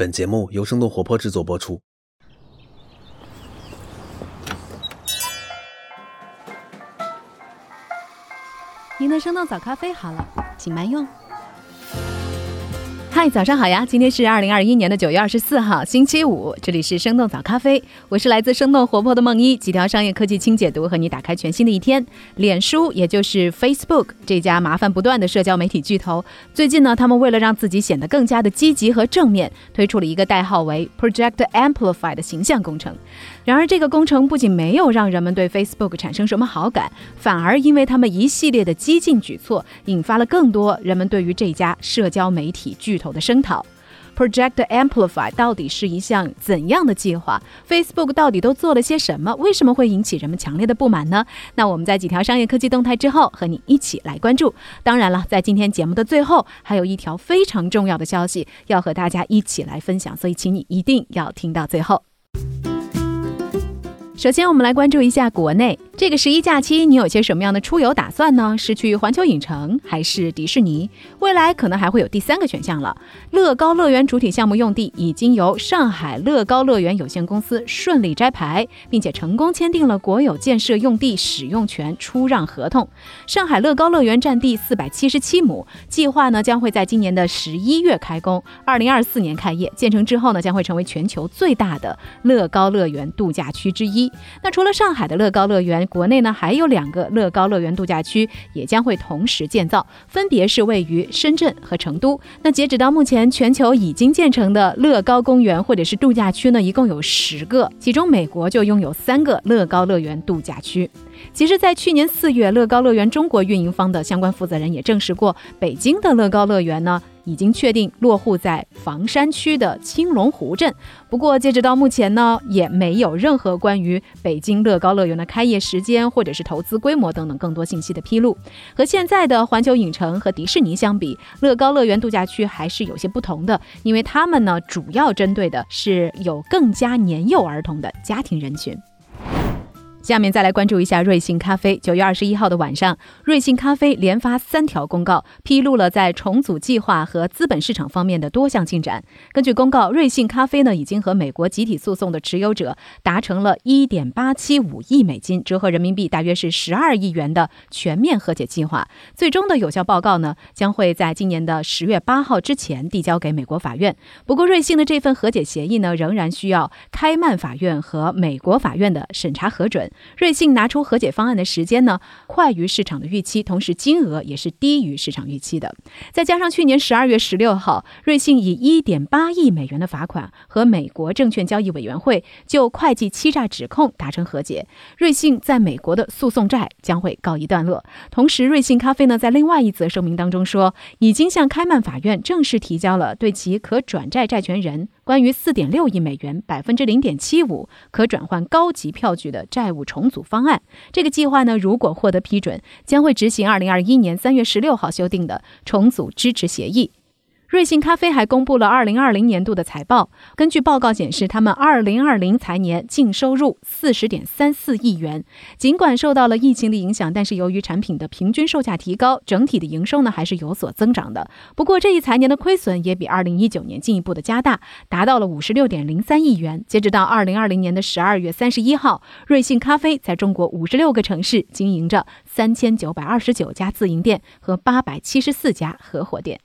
本节目由生动活泼制作播出。您的生动早咖啡好了，请慢用。嗨，早上好呀！今天是二零二一年的九月二十四号，星期五。这里是生动早咖啡，我是来自生动活泼的梦一，几条商业科技轻解读，和你打开全新的一天。脸书，也就是 Facebook 这家麻烦不断的社交媒体巨头，最近呢，他们为了让自己显得更加的积极和正面，推出了一个代号为 Project Amplify 的形象工程。然而，这个工程不仅没有让人们对 Facebook 产生什么好感，反而因为他们一系列的激进举措，引发了更多人们对于这家社交媒体巨头的声讨。Project Amplify 到底是一项怎样的计划？Facebook 到底都做了些什么？为什么会引起人们强烈的不满呢？那我们在几条商业科技动态之后，和你一起来关注。当然了，在今天节目的最后，还有一条非常重要的消息要和大家一起来分享，所以请你一定要听到最后。首先，我们来关注一下国内。这个十一假期，你有些什么样的出游打算呢？是去环球影城还是迪士尼？未来可能还会有第三个选项了。乐高乐园主体项目用地已经由上海乐高乐园有限公司顺利摘牌，并且成功签订了国有建设用地使用权出让合同。上海乐高乐园占地四百七十七亩，计划呢将会在今年的十一月开工，二零二四年开业。建成之后呢，将会成为全球最大的乐高乐园度假区之一。那除了上海的乐高乐园，国内呢还有两个乐高乐园度假区也将会同时建造，分别是位于深圳和成都。那截止到目前，全球已经建成的乐高公园或者是度假区呢，一共有十个，其中美国就拥有三个乐高乐园度假区。其实，在去年四月，乐高乐园中国运营方的相关负责人也证实过，北京的乐高乐园呢。已经确定落户在房山区的青龙湖镇。不过，截止到目前呢，也没有任何关于北京乐高乐园的开业时间或者是投资规模等等更多信息的披露。和现在的环球影城和迪士尼相比，乐高乐园度假区还是有些不同的，因为他们呢，主要针对的是有更加年幼儿童的家庭人群。下面再来关注一下瑞幸咖啡。九月二十一号的晚上，瑞幸咖啡连发三条公告，披露了在重组计划和资本市场方面的多项进展。根据公告，瑞幸咖啡呢已经和美国集体诉讼的持有者达成了一点八七五亿美金，折合人民币大约是十二亿元的全面和解计划。最终的有效报告呢将会在今年的十月八号之前递交给美国法院。不过，瑞幸的这份和解协议呢仍然需要开曼法院和美国法院的审查核准。瑞幸拿出和解方案的时间呢，快于市场的预期，同时金额也是低于市场预期的。再加上去年十二月十六号，瑞幸以一点八亿美元的罚款和美国证券交易委员会就会计欺诈指控达成和解，瑞幸在美国的诉讼债将会告一段落。同时，瑞幸咖啡呢在另外一则声明当中说，已经向开曼法院正式提交了对其可转债债权人。关于四点六亿美元、百分之零点七五可转换高级票据的债务重组方案，这个计划呢，如果获得批准，将会执行二零二一年三月十六号修订的重组支持协议。瑞幸咖啡还公布了二零二零年度的财报。根据报告显示，他们二零二零财年净收入四十点三四亿元。尽管受到了疫情的影响，但是由于产品的平均售价提高，整体的营收呢还是有所增长的。不过这一财年的亏损也比二零一九年进一步的加大，达到了五十六点零三亿元。截止到二零二零年的十二月三十一号，瑞幸咖啡在中国五十六个城市经营着三千九百二十九家自营店和八百七十四家合伙店。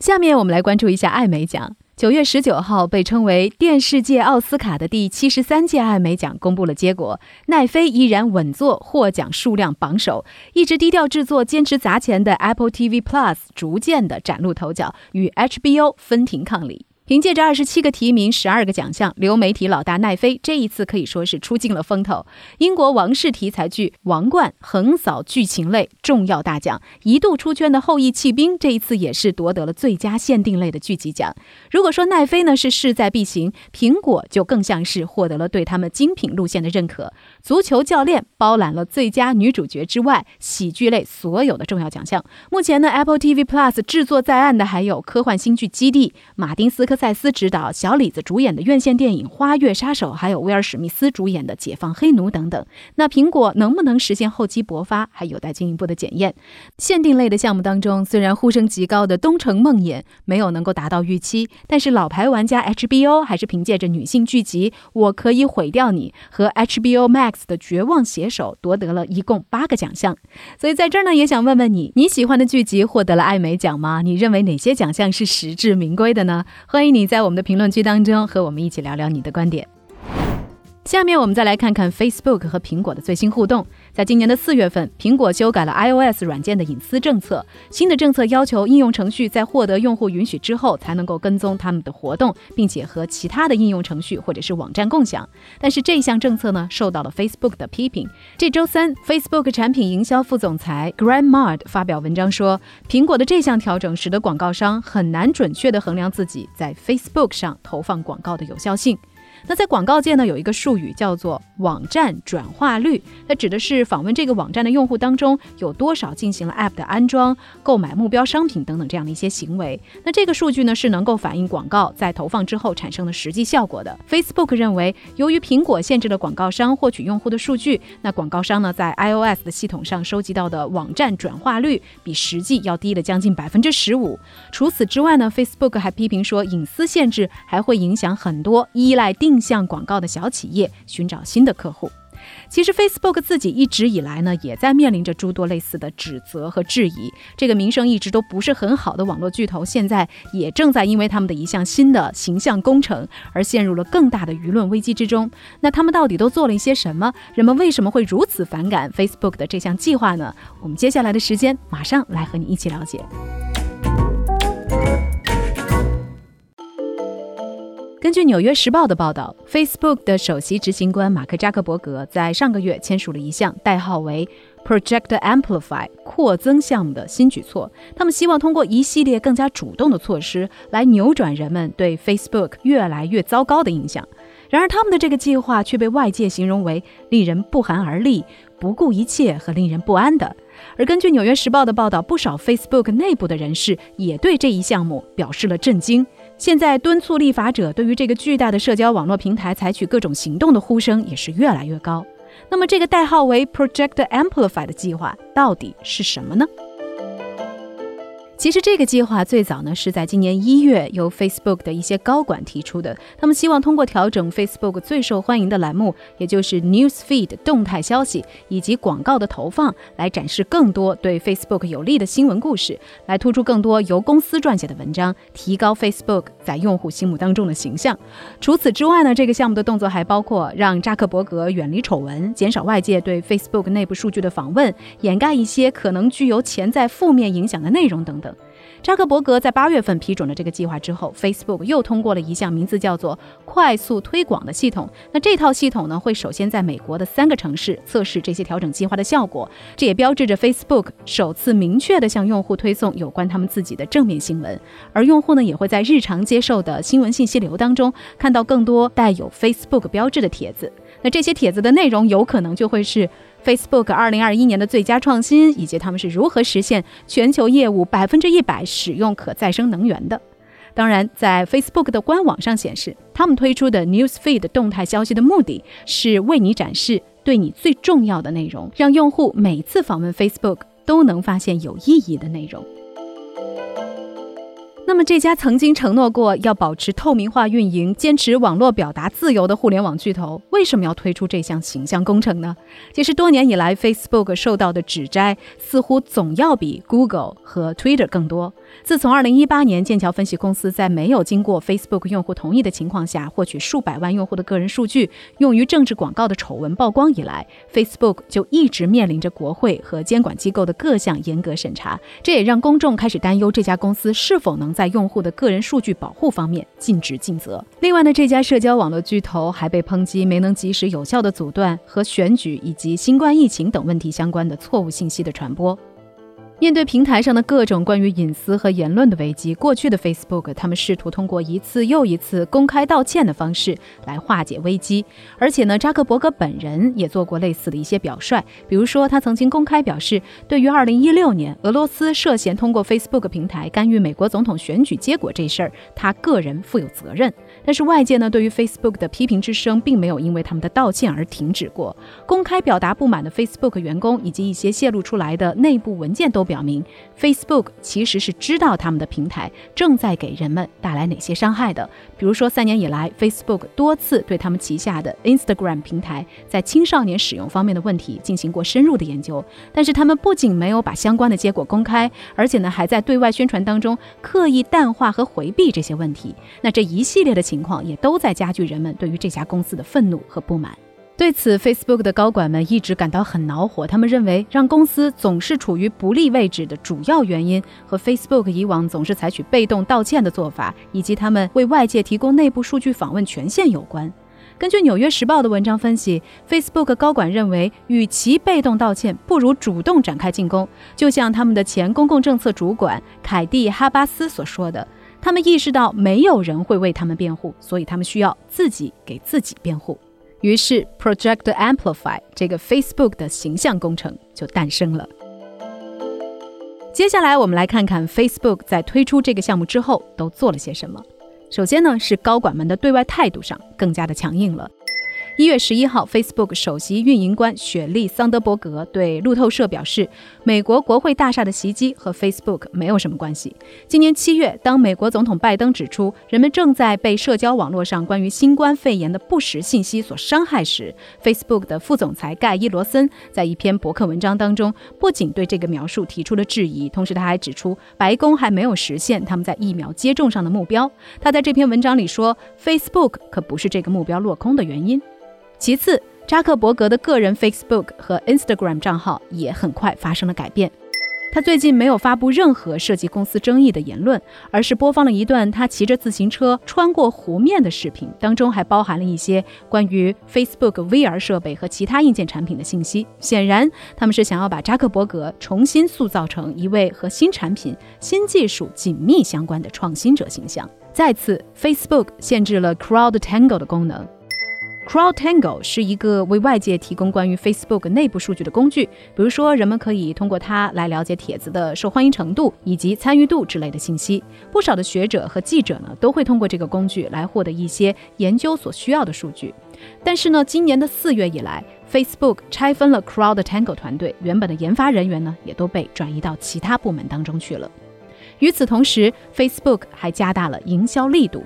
下面我们来关注一下艾美奖。九月十九号，被称为电视界奥斯卡的第七十三届艾美奖公布了结果，奈飞依然稳坐获奖数量榜首，一直低调制作、坚持砸钱的 Apple TV Plus 逐渐的崭露头角，与 HBO 分庭抗礼。凭借着二十七个提名、十二个奖项，流媒体老大奈飞这一次可以说是出尽了风头。英国王室题材剧《王冠》横扫剧情类重要大奖，一度出圈的《后裔弃兵》这一次也是夺得了最佳限定类的剧集奖。如果说奈飞呢是势在必行，苹果就更像是获得了对他们精品路线的认可。足球教练包揽了最佳女主角之外，喜剧类所有的重要奖项。目前呢，Apple TV Plus 制作在案的还有科幻新剧《基地》、马丁斯科。塞斯执导、小李子主演的院线电影《花月杀手》，还有威尔史密斯主演的《解放黑奴》等等。那苹果能不能实现厚积薄发，还有待进一步的检验。限定类的项目当中，虽然呼声极高的《东城梦魇》没有能够达到预期，但是老牌玩家 HBO 还是凭借着女性剧集《我可以毁掉你》和 HBO Max 的《绝望写手》夺得了一共八个奖项。所以在这儿呢，也想问问你，你喜欢的剧集获得了艾美奖吗？你认为哪些奖项是实至名归的呢？欢迎你在我们的评论区当中和我们一起聊聊你的观点。下面我们再来看看 Facebook 和苹果的最新互动。在今年的四月份，苹果修改了 iOS 软件的隐私政策。新的政策要求应用程序在获得用户允许之后，才能够跟踪他们的活动，并且和其他的应用程序或者是网站共享。但是这项政策呢，受到了 Facebook 的批评。这周三，Facebook 产品营销副总裁 Graham Mard 发表文章说，苹果的这项调整使得广告商很难准确地衡量自己在 Facebook 上投放广告的有效性。那在广告界呢，有一个术语叫做网站转化率，它指的是访问这个网站的用户当中有多少进行了 App 的安装、购买目标商品等等这样的一些行为。那这个数据呢，是能够反映广告在投放之后产生的实际效果的。Facebook 认为，由于苹果限制了广告商获取用户的数据，那广告商呢在 iOS 的系统上收集到的网站转化率比实际要低了将近百分之十五。除此之外呢，Facebook 还批评说，隐私限制还会影响很多依赖定。定向广告的小企业寻找新的客户。其实，Facebook 自己一直以来呢，也在面临着诸多类似的指责和质疑。这个名声一直都不是很好的网络巨头，现在也正在因为他们的一项新的形象工程而陷入了更大的舆论危机之中。那他们到底都做了一些什么？人们为什么会如此反感 Facebook 的这项计划呢？我们接下来的时间，马上来和你一起了解。根据《纽约时报》的报道，Facebook 的首席执行官马克·扎克伯格在上个月签署了一项代号为 Project Amplify 扩增项目的新举措。他们希望通过一系列更加主动的措施来扭转人们对 Facebook 越来越糟糕的印象。然而，他们的这个计划却被外界形容为令人不寒而栗、不顾一切和令人不安的。而根据《纽约时报》的报道，不少 Facebook 内部的人士也对这一项目表示了震惊。现在敦促立法者对于这个巨大的社交网络平台采取各种行动的呼声也是越来越高。那么，这个代号为 Project Amplify 的计划到底是什么呢？其实这个计划最早呢是在今年一月由 Facebook 的一些高管提出的。他们希望通过调整 Facebook 最受欢迎的栏目，也就是 News Feed 动态消息以及广告的投放，来展示更多对 Facebook 有利的新闻故事，来突出更多由公司撰写的文章，提高 Facebook 在用户心目当中的形象。除此之外呢，这个项目的动作还包括让扎克伯格远离丑闻，减少外界对 Facebook 内部数据的访问，掩盖一些可能具有潜在负面影响的内容等等。扎克伯格在八月份批准了这个计划之后，Facebook 又通过了一项名字叫做“快速推广”的系统。那这套系统呢，会首先在美国的三个城市测试这些调整计划的效果。这也标志着 Facebook 首次明确的向用户推送有关他们自己的正面新闻，而用户呢，也会在日常接受的新闻信息流当中看到更多带有 Facebook 标志的帖子。那这些帖子的内容有可能就会是。Facebook 二零二一年的最佳创新，以及他们是如何实现全球业务百分之一百使用可再生能源的。当然，在 Facebook 的官网上显示，他们推出的 News Feed 动态消息的目的是为你展示对你最重要的内容，让用户每次访问 Facebook 都能发现有意义的内容。那么，这家曾经承诺过要保持透明化运营、坚持网络表达自由的互联网巨头，为什么要推出这项形象工程呢？其实，多年以来，Facebook 受到的指摘似乎总要比 Google 和 Twitter 更多。自从2018年，剑桥分析公司在没有经过 Facebook 用户同意的情况下，获取数百万用户的个人数据用于政治广告的丑闻曝光以来，Facebook 就一直面临着国会和监管机构的各项严格审查。这也让公众开始担忧这家公司是否能在用户的个人数据保护方面尽职尽责。另外呢，这家社交网络巨头还被抨击没能及时有效地阻断和选举以及新冠疫情等问题相关的错误信息的传播。面对平台上的各种关于隐私和言论的危机，过去的 Facebook 他们试图通过一次又一次公开道歉的方式来化解危机。而且呢，扎克伯格本人也做过类似的一些表率，比如说他曾经公开表示，对于2016年俄罗斯涉嫌通过 Facebook 平台干预美国总统选举结果这事儿，他个人负有责任。但是外界呢，对于 Facebook 的批评之声并没有因为他们的道歉而停止过。公开表达不满的 Facebook 员工以及一些泄露出来的内部文件都表明，Facebook 其实是知道他们的平台正在给人们带来哪些伤害的。比如说，三年以来，Facebook 多次对他们旗下的 Instagram 平台在青少年使用方面的问题进行过深入的研究。但是他们不仅没有把相关的结果公开，而且呢，还在对外宣传当中刻意淡化和回避这些问题。那这一系列的。情况也都在加剧人们对于这家公司的愤怒和不满。对此，Facebook 的高管们一直感到很恼火。他们认为，让公司总是处于不利位置的主要原因和 Facebook 以往总是采取被动道歉的做法，以及他们为外界提供内部数据访问权限有关。根据《纽约时报》的文章分析，Facebook 高管认为，与其被动道歉，不如主动展开进攻。就像他们的前公共政策主管凯蒂·哈巴斯所说的。他们意识到没有人会为他们辩护，所以他们需要自己给自己辩护。于是，Project Amplify 这个 Facebook 的形象工程就诞生了。接下来，我们来看看 Facebook 在推出这个项目之后都做了些什么。首先呢，是高管们的对外态度上更加的强硬了。一月十一号，Facebook 首席运营官雪莉·桑德伯格对路透社表示，美国国会大厦的袭击和 Facebook 没有什么关系。今年七月，当美国总统拜登指出人们正在被社交网络上关于新冠肺炎的不实信息所伤害时，Facebook 的副总裁盖伊·罗森在一篇博客文章当中不仅对这个描述提出了质疑，同时他还指出白宫还没有实现他们在疫苗接种上的目标。他在这篇文章里说，Facebook 可不是这个目标落空的原因。其次，扎克伯格的个人 Facebook 和 Instagram 账号也很快发生了改变。他最近没有发布任何涉及公司争议的言论，而是播放了一段他骑着自行车穿过湖面的视频，当中还包含了一些关于 Facebook VR 设备和其他硬件产品的信息。显然，他们是想要把扎克伯格重新塑造成一位和新产品、新技术紧密相关的创新者形象。再次，Facebook 限制了 Crowd Tangle 的功能。CrowdTangle 是一个为外界提供关于 Facebook 内部数据的工具，比如说，人们可以通过它来了解帖子的受欢迎程度以及参与度之类的信息。不少的学者和记者呢，都会通过这个工具来获得一些研究所需要的数据。但是呢，今年的四月以来，Facebook 拆分了 CrowdTangle 团队，原本的研发人员呢，也都被转移到其他部门当中去了。与此同时，Facebook 还加大了营销力度。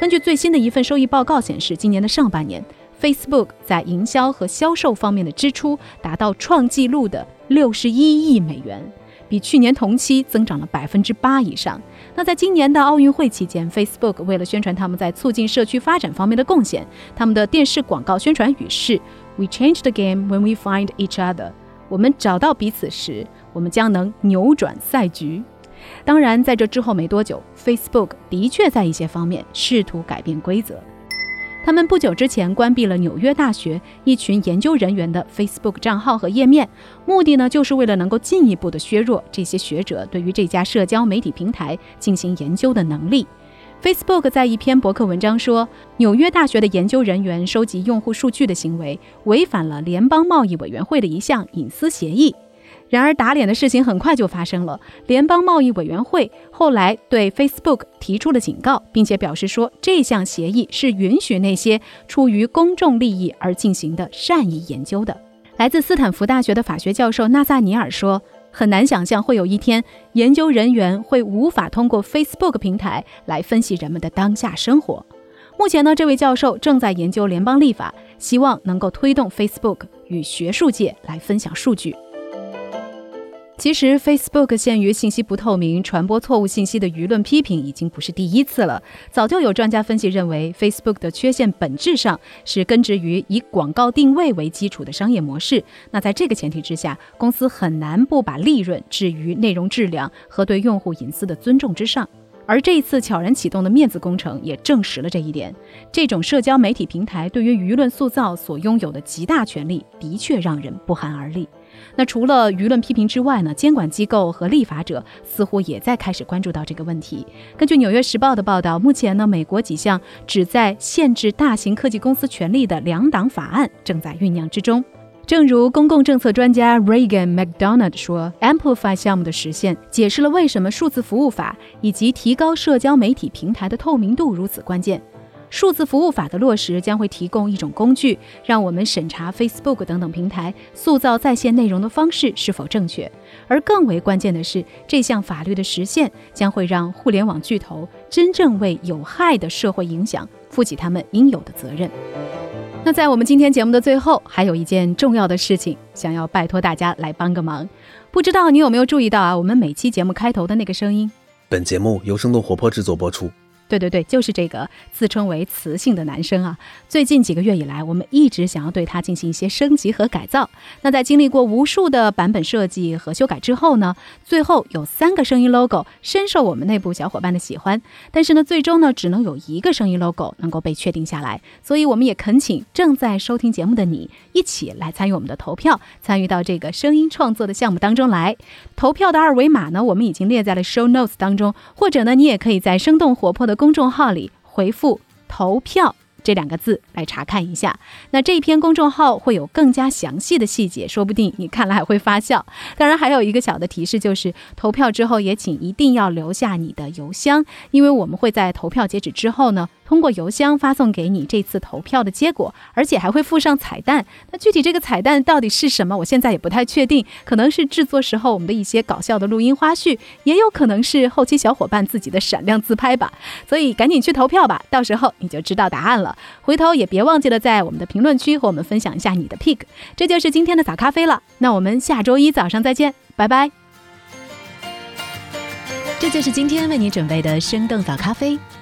根据最新的一份收益报告显示，今年的上半年，Facebook 在营销和销售方面的支出达到创纪录的六十一亿美元，比去年同期增长了百分之八以上。那在今年的奥运会期间，Facebook 为了宣传他们在促进社区发展方面的贡献，他们的电视广告宣传语是 “We change the game when we find each other”，我们找到彼此时，我们将能扭转赛局。当然，在这之后没多久，Facebook 的确在一些方面试图改变规则。他们不久之前关闭了纽约大学一群研究人员的 Facebook 账号和页面，目的呢，就是为了能够进一步的削弱这些学者对于这家社交媒体平台进行研究的能力。Facebook 在一篇博客文章说，纽约大学的研究人员收集用户数据的行为违反了联邦贸易委员会的一项隐私协议。然而，打脸的事情很快就发生了。联邦贸易委员会后来对 Facebook 提出了警告，并且表示说，这项协议是允许那些出于公众利益而进行的善意研究的。来自斯坦福大学的法学教授纳萨尼尔说：“很难想象会有一天，研究人员会无法通过 Facebook 平台来分析人们的当下生活。”目前呢，这位教授正在研究联邦立法，希望能够推动 Facebook 与学术界来分享数据。其实，Facebook 限于信息不透明、传播错误信息的舆论批评已经不是第一次了。早就有专家分析认为，Facebook 的缺陷本质上是根植于以广告定位为基础的商业模式。那在这个前提之下，公司很难不把利润置于内容质量和对用户隐私的尊重之上。而这一次悄然启动的面子工程也证实了这一点。这种社交媒体平台对于舆论塑造所拥有的极大权力，的确让人不寒而栗。那除了舆论批评之外呢，监管机构和立法者似乎也在开始关注到这个问题。根据《纽约时报》的报道，目前呢，美国几项旨在限制大型科技公司权力的两党法案正在酝酿之中。正如公共政策专家 Reagan McDonald 说，Amplify 项目的实现解释了为什么数字服务法以及提高社交媒体平台的透明度如此关键。数字服务法的落实将会提供一种工具，让我们审查 Facebook 等等平台塑造在线内容的方式是否正确。而更为关键的是，这项法律的实现将会让互联网巨头真正为有害的社会影响负起他们应有的责任。那在我们今天节目的最后，还有一件重要的事情，想要拜托大家来帮个忙。不知道你有没有注意到啊？我们每期节目开头的那个声音。本节目由生动活泼制作播出。对对对，就是这个自称为磁性的男生啊！最近几个月以来，我们一直想要对他进行一些升级和改造。那在经历过无数的版本设计和修改之后呢，最后有三个声音 logo 深受我们内部小伙伴的喜欢。但是呢，最终呢，只能有一个声音 logo 能够被确定下来。所以我们也恳请正在收听节目的你一起来参与我们的投票，参与到这个声音创作的项目当中来。投票的二维码呢，我们已经列在了 show notes 当中，或者呢，你也可以在生动活泼的。公众号里回复“投票”这两个字来查看一下。那这篇公众号会有更加详细的细节，说不定你看了还会发笑。当然，还有一个小的提示，就是投票之后也请一定要留下你的邮箱，因为我们会在投票截止之后呢。通过邮箱发送给你这次投票的结果，而且还会附上彩蛋。那具体这个彩蛋到底是什么，我现在也不太确定。可能是制作时候我们的一些搞笑的录音花絮，也有可能是后期小伙伴自己的闪亮自拍吧。所以赶紧去投票吧，到时候你就知道答案了。回头也别忘记了在我们的评论区和我们分享一下你的 pick。这就是今天的早咖啡了。那我们下周一早上再见，拜拜。这就是今天为你准备的生动早咖啡。